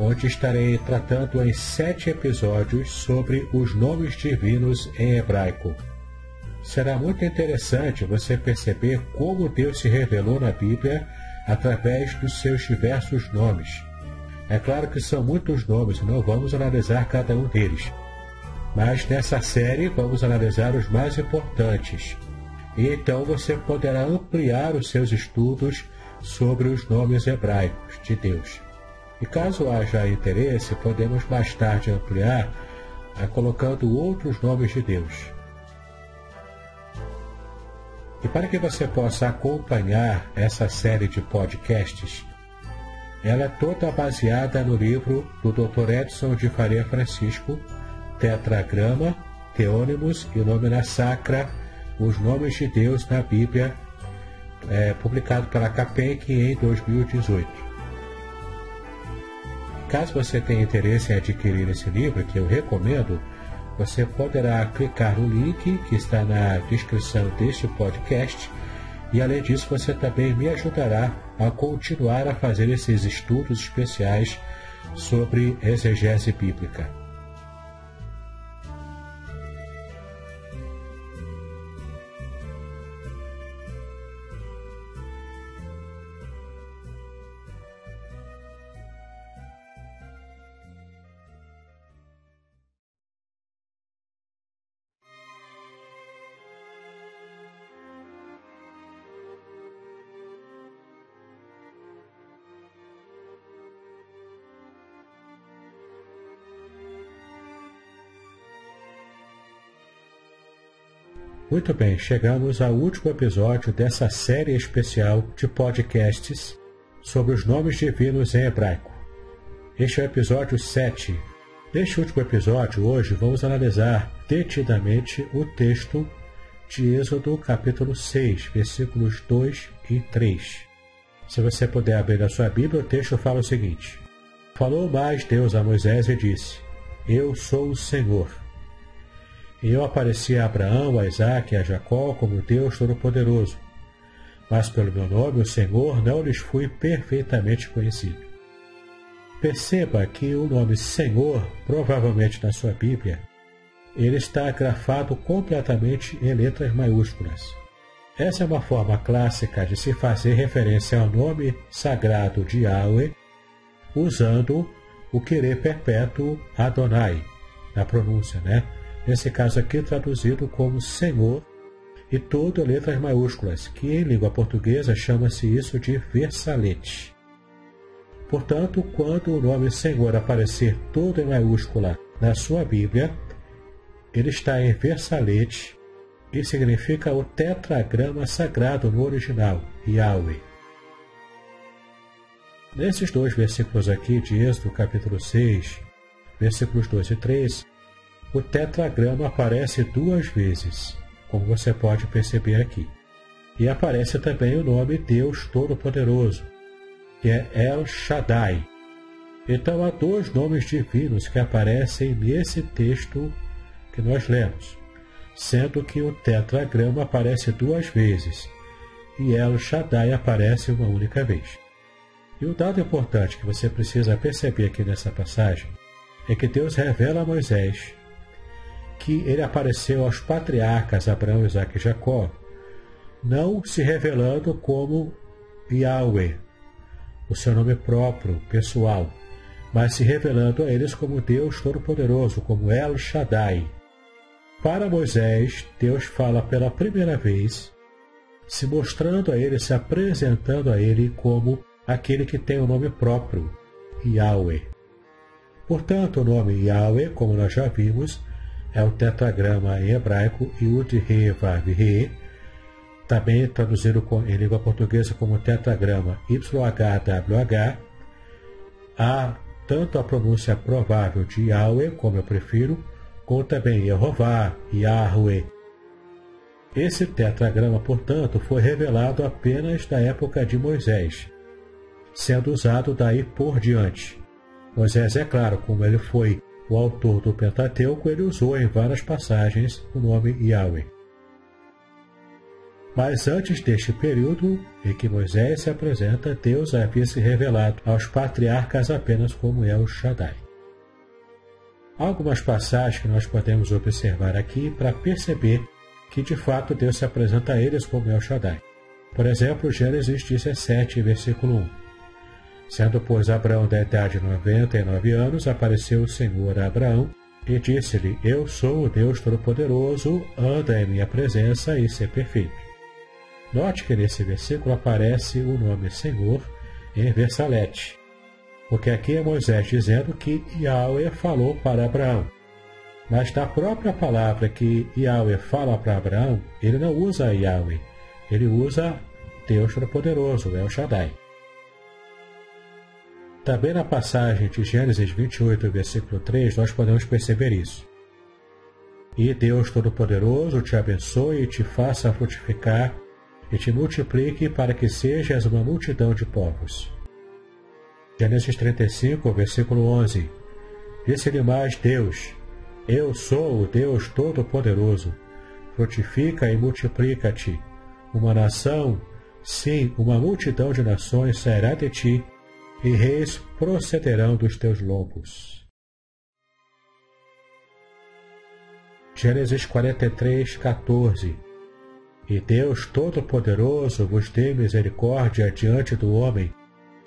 onde estarei tratando em sete episódios sobre os nomes divinos em hebraico. Será muito interessante você perceber como Deus se revelou na Bíblia através dos seus diversos nomes. É claro que são muitos nomes não vamos analisar cada um deles. Mas nessa série vamos analisar os mais importantes. E então você poderá ampliar os seus estudos sobre os nomes hebraicos de Deus. E caso haja interesse, podemos mais tarde ampliar a colocando outros nomes de Deus. E para que você possa acompanhar essa série de podcasts, ela é toda baseada no livro do Dr. Edson de Faria Francisco, Tetragrama, Teônimos e Nomina Sacra, Os Nomes de Deus na Bíblia, é, publicado pela CAPEC em 2018. Caso você tenha interesse em adquirir esse livro, que eu recomendo, você poderá clicar no link que está na descrição deste podcast. E além disso, você também me ajudará a continuar a fazer esses estudos especiais sobre exegese bíblica. Muito bem, chegamos ao último episódio dessa série especial de podcasts sobre os nomes divinos em hebraico. Este é o episódio 7. Neste último episódio, hoje, vamos analisar detidamente o texto de Êxodo, capítulo 6, versículos 2 e 3. Se você puder abrir a sua Bíblia, o texto fala o seguinte: Falou mais Deus a Moisés e disse: Eu sou o Senhor e eu apareci a Abraão, a Isaac e a Jacó como Deus Todo-Poderoso. Mas pelo meu nome, o Senhor, não lhes fui perfeitamente conhecido. Perceba que o nome Senhor, provavelmente na sua Bíblia, ele está grafado completamente em letras maiúsculas. Essa é uma forma clássica de se fazer referência ao nome sagrado de Yahweh, usando o querer perpétuo Adonai, na pronúncia, né? Nesse caso aqui traduzido como Senhor e todo letras maiúsculas, que em língua portuguesa chama-se isso de versalete. Portanto, quando o nome Senhor aparecer todo em maiúscula na sua Bíblia, ele está em versalete e significa o tetragrama sagrado no original, Yahweh. Nesses dois versículos aqui de Êxodo, capítulo 6, versículos 2 e 3, o tetragrama aparece duas vezes, como você pode perceber aqui. E aparece também o nome Deus Todo-Poderoso, que é El Shaddai. Então há dois nomes divinos que aparecem nesse texto que nós lemos, sendo que o tetragrama aparece duas vezes e El Shaddai aparece uma única vez. E o dado importante que você precisa perceber aqui nessa passagem é que Deus revela a Moisés que ele apareceu aos patriarcas Abraão, Isaac e Jacó, não se revelando como Yahweh, o seu nome próprio, pessoal, mas se revelando a eles como Deus Todo-Poderoso, como El Shaddai. Para Moisés, Deus fala pela primeira vez, se mostrando a ele, se apresentando a ele como aquele que tem o nome próprio, Yahweh. Portanto, o nome Yahweh, como nós já vimos, é o tetragrama em hebraico Yud He Vav He, também traduzido em língua portuguesa como tetragrama YHWH, há tanto a pronúncia provável de Yahweh, como eu prefiro, como também Yehová, Yahweh. Esse tetragrama, portanto, foi revelado apenas da época de Moisés, sendo usado daí por diante. Moisés, é claro, como ele foi o autor do Pentateuco, ele usou em várias passagens o nome Yahweh. Mas antes deste período em que Moisés se apresenta, Deus havia se revelado aos patriarcas apenas como El Shaddai. Algumas passagens que nós podemos observar aqui para perceber que de fato Deus se apresenta a eles como El Shaddai. Por exemplo, Gênesis 17, versículo 1. Sendo, pois, Abraão da idade de noventa e nove anos, apareceu o Senhor a Abraão e disse-lhe: Eu sou o Deus Todo-Poderoso, anda em minha presença e ser perfeito. Note que nesse versículo aparece o nome Senhor em versalete, porque aqui é Moisés dizendo que Yahweh falou para Abraão. Mas na própria palavra que Yahweh fala para Abraão, ele não usa Yahweh, ele usa Deus Todo-Poderoso, El Shaddai. Também na passagem de Gênesis 28, versículo 3, nós podemos perceber isso. E Deus Todo-Poderoso te abençoe e te faça frutificar e te multiplique para que sejas uma multidão de povos. Gênesis 35, versículo 11. Disse-lhe mais Deus: Eu sou o Deus Todo-Poderoso. Frutifica e multiplica-te. Uma nação, sim, uma multidão de nações sairá de ti, e reis procederão dos teus lombos. Gênesis 43, 14 e Deus Todo-Poderoso vos dê misericórdia diante do homem,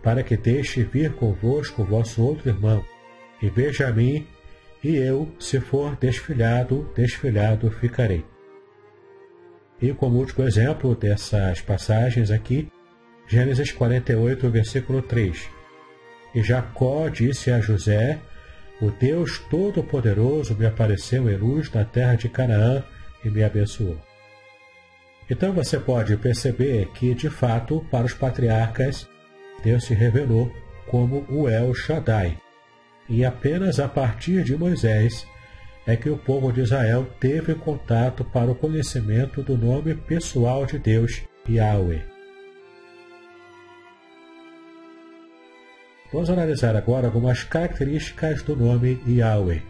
para que deixe vir convosco vosso outro irmão, e veja a mim, e eu, se for desfilhado, desfilhado ficarei. E como último exemplo dessas passagens aqui, Gênesis 48, versículo 3. E Jacó disse a José: O Deus Todo-Poderoso me apareceu em luz na terra de Canaã e me abençoou. Então você pode perceber que, de fato, para os patriarcas, Deus se revelou como o El Shaddai. E apenas a partir de Moisés é que o povo de Israel teve contato para o conhecimento do nome pessoal de Deus, Yahweh. Vamos analisar agora algumas características do nome Yahweh.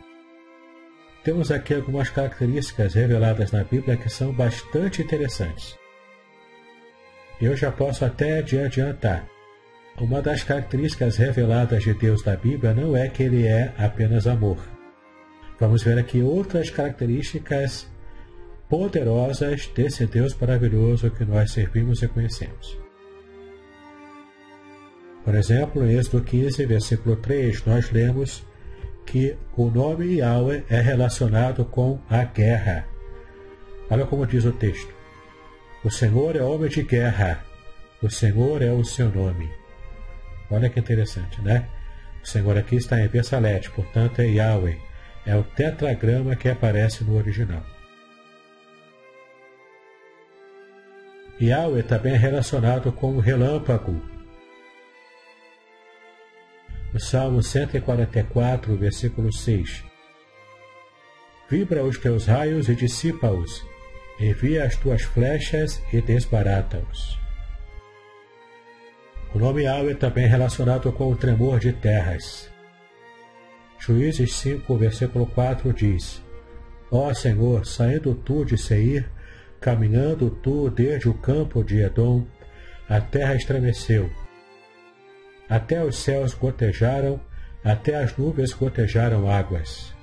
Temos aqui algumas características reveladas na Bíblia que são bastante interessantes. Eu já posso até adiantar. Uma das características reveladas de Deus na Bíblia não é que ele é apenas amor. Vamos ver aqui outras características poderosas desse Deus maravilhoso que nós servimos e conhecemos. Por exemplo, em Êxodo 15, versículo 3, nós lemos que o nome Yahweh é relacionado com a guerra. Olha como diz o texto: O Senhor é homem de guerra, o Senhor é o seu nome. Olha que interessante, né? O Senhor aqui está em Bessalete, portanto é Yahweh. É o tetragrama que aparece no original. Yahweh também é relacionado com o relâmpago. No Salmo 144, versículo 6. Vibra os teus raios e dissipa-os, envia as tuas flechas e desbarata-os. O nome também é relacionado com o tremor de terras. Juízes 5, versículo 4 diz: Ó Senhor, saindo tu de Seir, Caminhando tu desde o campo de Edom, a terra estremeceu. Até os céus gotejaram, até as nuvens gotejaram águas.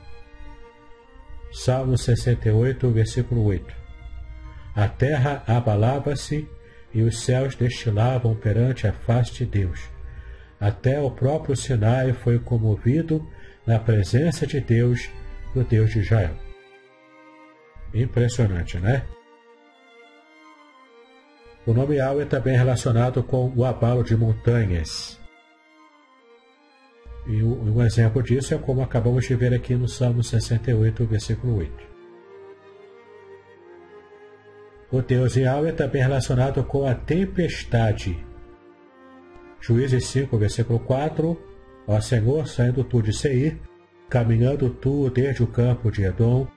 Salmo 68, versículo 8. A terra abalava-se e os céus destilavam perante a face de Deus. Até o próprio Sinai foi comovido na presença de Deus, do Deus de Israel. Impressionante, né? O nome Yahweh é também relacionado com o abalo de montanhas. E um exemplo disso é como acabamos de ver aqui no Salmo 68, versículo 8. O Deus Yahweh é também relacionado com a tempestade. Juízes 5, versículo 4. Ó Senhor, saindo tu de Seir, caminhando tu desde o campo de Edom,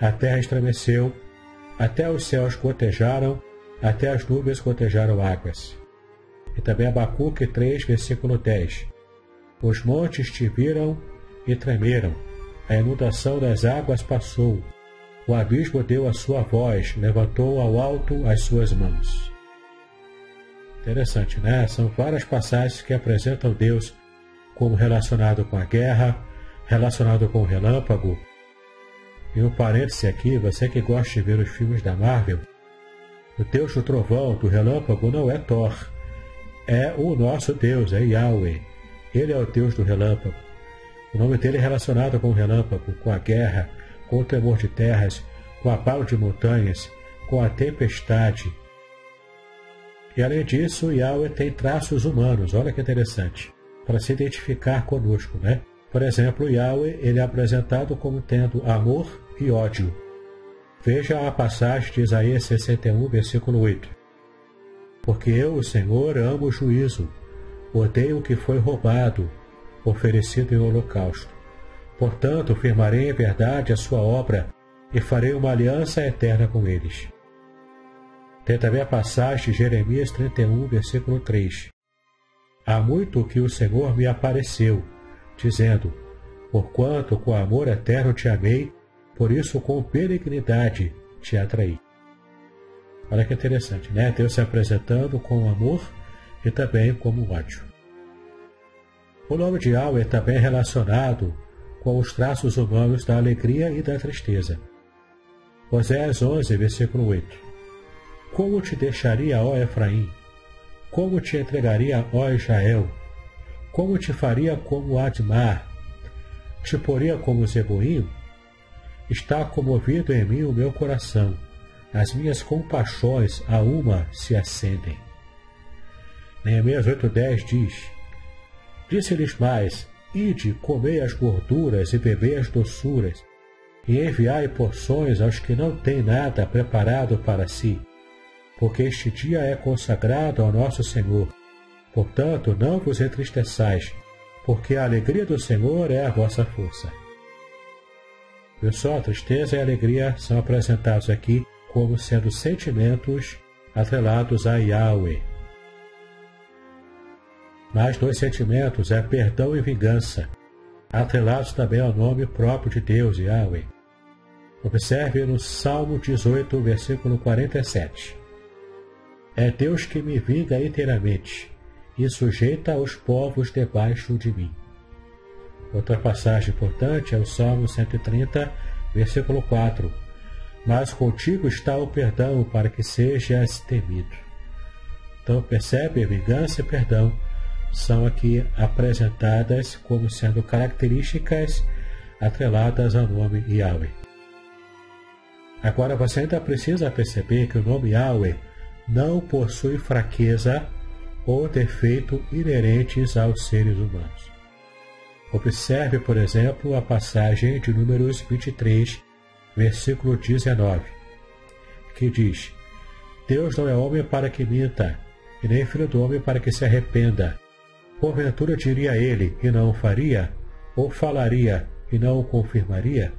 a terra estremeceu, até os céus gotejaram, até as nuvens gotejaram águas. E também Abacuque 3, versículo 10. Os montes te viram e tremeram, a inundação das águas passou, o abismo deu a sua voz, levantou ao alto as suas mãos. Interessante, né? São várias passagens que apresentam Deus como relacionado com a guerra, relacionado com o relâmpago. E um parêntese aqui, você que gosta de ver os filmes da Marvel, o Deus do trovão, do relâmpago, não é Thor. É o nosso Deus, é Yahweh. Ele é o Deus do relâmpago. O nome dele é relacionado com o relâmpago, com a guerra, com o temor de terras, com o abalo de montanhas, com a tempestade. E além disso, Yahweh tem traços humanos, olha que interessante, para se identificar conosco, né? Por exemplo, Yahweh ele é apresentado como tendo amor e ódio. Veja a passagem de Isaías 61, versículo 8. Porque eu, o Senhor, amo o juízo, odeio o que foi roubado, oferecido em holocausto. Portanto, firmarei em verdade a sua obra e farei uma aliança eterna com eles. Tem também a passagem de Jeremias 31, versículo 3. Há muito que o Senhor me apareceu, dizendo: Porquanto com amor eterno te amei, por isso com benignidade te atraí. Olha que interessante, né? Deus se apresentando com amor e também como ódio. O nome de Yahweh é também relacionado com os traços humanos da alegria e da tristeza. Oséias 11, versículo 8. Como te deixaria, ó Efraim? Como te entregaria, ó Israel? Como te faria como Admar? Te poria como Zeboim? Está comovido em mim o meu coração, as minhas compaixões a uma se acendem. Neemias 8,10 diz: Disse-lhes mais: Ide, comei as gorduras e bebei as doçuras, e enviai porções aos que não têm nada preparado para si, porque este dia é consagrado ao nosso Senhor. Portanto, não vos entristeçais, porque a alegria do Senhor é a vossa força. Viu só? Tristeza e alegria são apresentados aqui como sendo sentimentos atrelados a Yahweh. Mas dois sentimentos é perdão e vingança, atrelados também ao nome próprio de Deus, Yahweh. Observe no Salmo 18, versículo 47. É Deus que me vinga inteiramente e sujeita os povos debaixo de mim. Outra passagem importante é o Salmo 130, versículo 4. Mas contigo está o perdão para que sejas temido. Então percebe, vingança e perdão são aqui apresentadas como sendo características atreladas ao nome Yahweh. Agora você ainda precisa perceber que o nome Yahweh não possui fraqueza ou defeito inerentes aos seres humanos. Observe, por exemplo, a passagem de Números 23, versículo 19, que diz: Deus não é homem para que minta, e nem filho do homem para que se arrependa. Porventura diria ele e não o faria, ou falaria e não o confirmaria?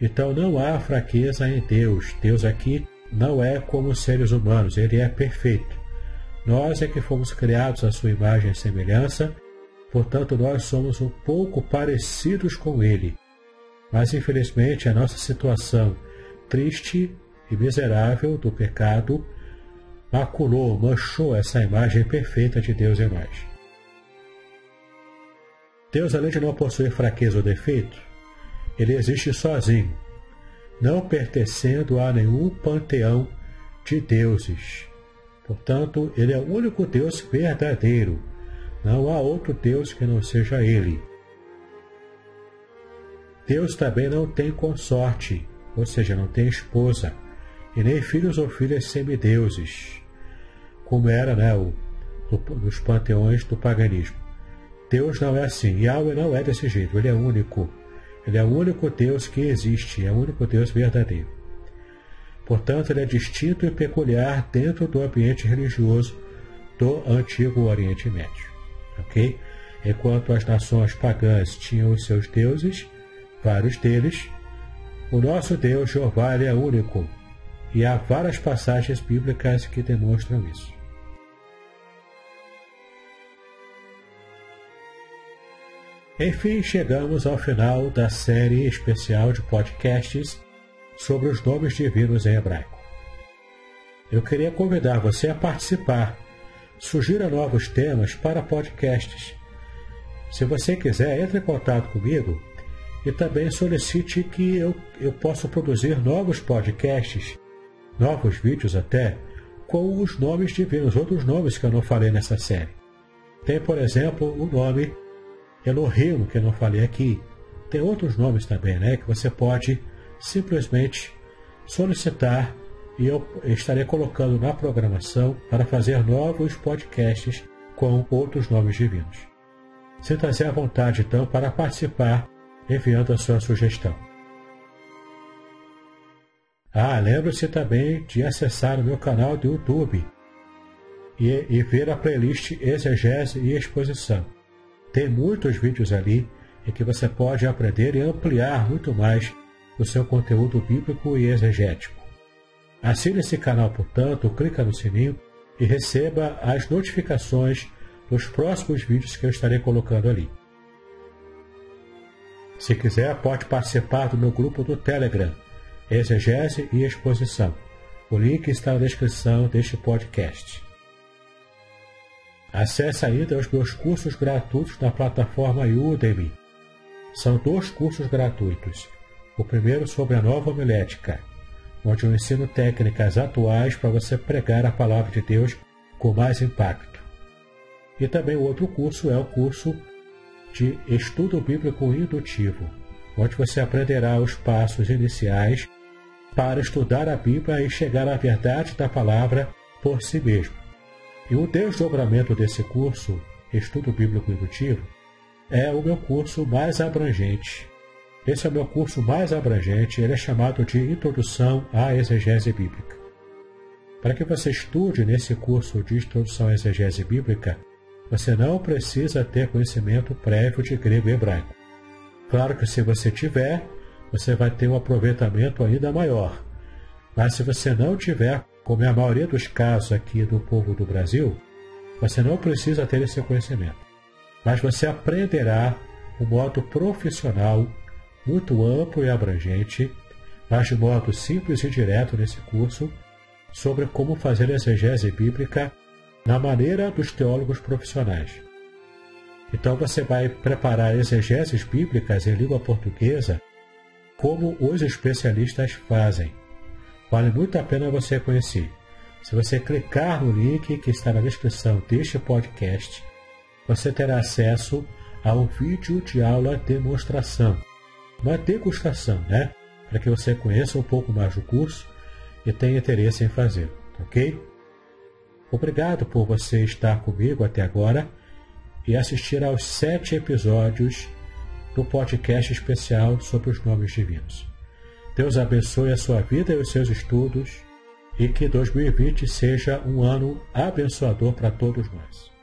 Então não há fraqueza em Deus. Deus aqui não é como os seres humanos, ele é perfeito. Nós é que fomos criados à sua imagem e semelhança, portanto nós somos um pouco parecidos com ele. Mas infelizmente a nossa situação triste e miserável do pecado maculou, manchou essa imagem perfeita de Deus em nós. Deus, além de não possuir fraqueza ou defeito, ele existe sozinho, não pertencendo a nenhum panteão de deuses. Portanto, ele é o único Deus verdadeiro. Não há outro Deus que não seja ele. Deus também não tem consorte, ou seja, não tem esposa, e nem filhos ou filhas semideuses, como era né, o, nos panteões do paganismo. Deus não é assim. Yahweh não é desse jeito. Ele é único. Ele é o único Deus que existe. É o único Deus verdadeiro. Portanto, ele é distinto e peculiar dentro do ambiente religioso do antigo Oriente Médio. Ok? Enquanto as nações pagãs tinham os seus deuses, vários deles, o nosso Deus Jeová é único. E há várias passagens bíblicas que demonstram isso. Enfim, chegamos ao final da série especial de podcasts sobre os nomes divinos em hebraico. Eu queria convidar você a participar. Sugira novos temas para podcasts. Se você quiser, entre em contato comigo e também solicite que eu, eu possa produzir novos podcasts, novos vídeos até, com os nomes divinos, outros nomes que eu não falei nessa série. Tem, por exemplo, o nome Elohim, que eu não falei aqui. Tem outros nomes também, né? Que você pode simplesmente solicitar e eu estarei colocando na programação para fazer novos podcasts com outros nomes divinos. Sinta-se à vontade, então, para participar enviando a sua sugestão. Ah, lembre-se também de acessar o meu canal do YouTube e, e ver a playlist Exegese e Exposição. Tem muitos vídeos ali em que você pode aprender e ampliar muito mais o seu conteúdo bíblico e exegético. Assine esse canal, portanto, clica no sininho e receba as notificações dos próximos vídeos que eu estarei colocando ali. Se quiser, pode participar do meu grupo do Telegram, Exegese e Exposição. O link está na descrição deste podcast. Acesse ainda os meus cursos gratuitos na plataforma Udemy. São dois cursos gratuitos. O primeiro sobre a nova homilética, onde eu ensino técnicas atuais para você pregar a palavra de Deus com mais impacto. E também o outro curso é o curso de estudo bíblico indutivo, onde você aprenderá os passos iniciais para estudar a Bíblia e chegar à verdade da palavra por si mesmo. E o desdobramento desse curso, Estudo Bíblico Indutivo, é o meu curso mais abrangente. Esse é o meu curso mais abrangente, ele é chamado de Introdução à Exegese Bíblica. Para que você estude nesse curso de Introdução à Exegese Bíblica, você não precisa ter conhecimento prévio de grego e hebraico. Claro que se você tiver, você vai ter um aproveitamento ainda maior. Mas se você não tiver como é a maioria dos casos aqui do povo do Brasil, você não precisa ter esse conhecimento. Mas você aprenderá um modo profissional, muito amplo e abrangente, mas de modo simples e direto nesse curso, sobre como fazer exegese bíblica na maneira dos teólogos profissionais. Então você vai preparar exegeses bíblicas em língua portuguesa como os especialistas fazem. Vale muito a pena você conhecer. Se você clicar no link que está na descrição deste podcast, você terá acesso a um vídeo de aula demonstração, uma degustação, né? Para que você conheça um pouco mais do curso e tenha interesse em fazer, ok? Obrigado por você estar comigo até agora e assistir aos sete episódios do podcast especial sobre os nomes divinos. Deus abençoe a sua vida e os seus estudos e que 2020 seja um ano abençoador para todos nós.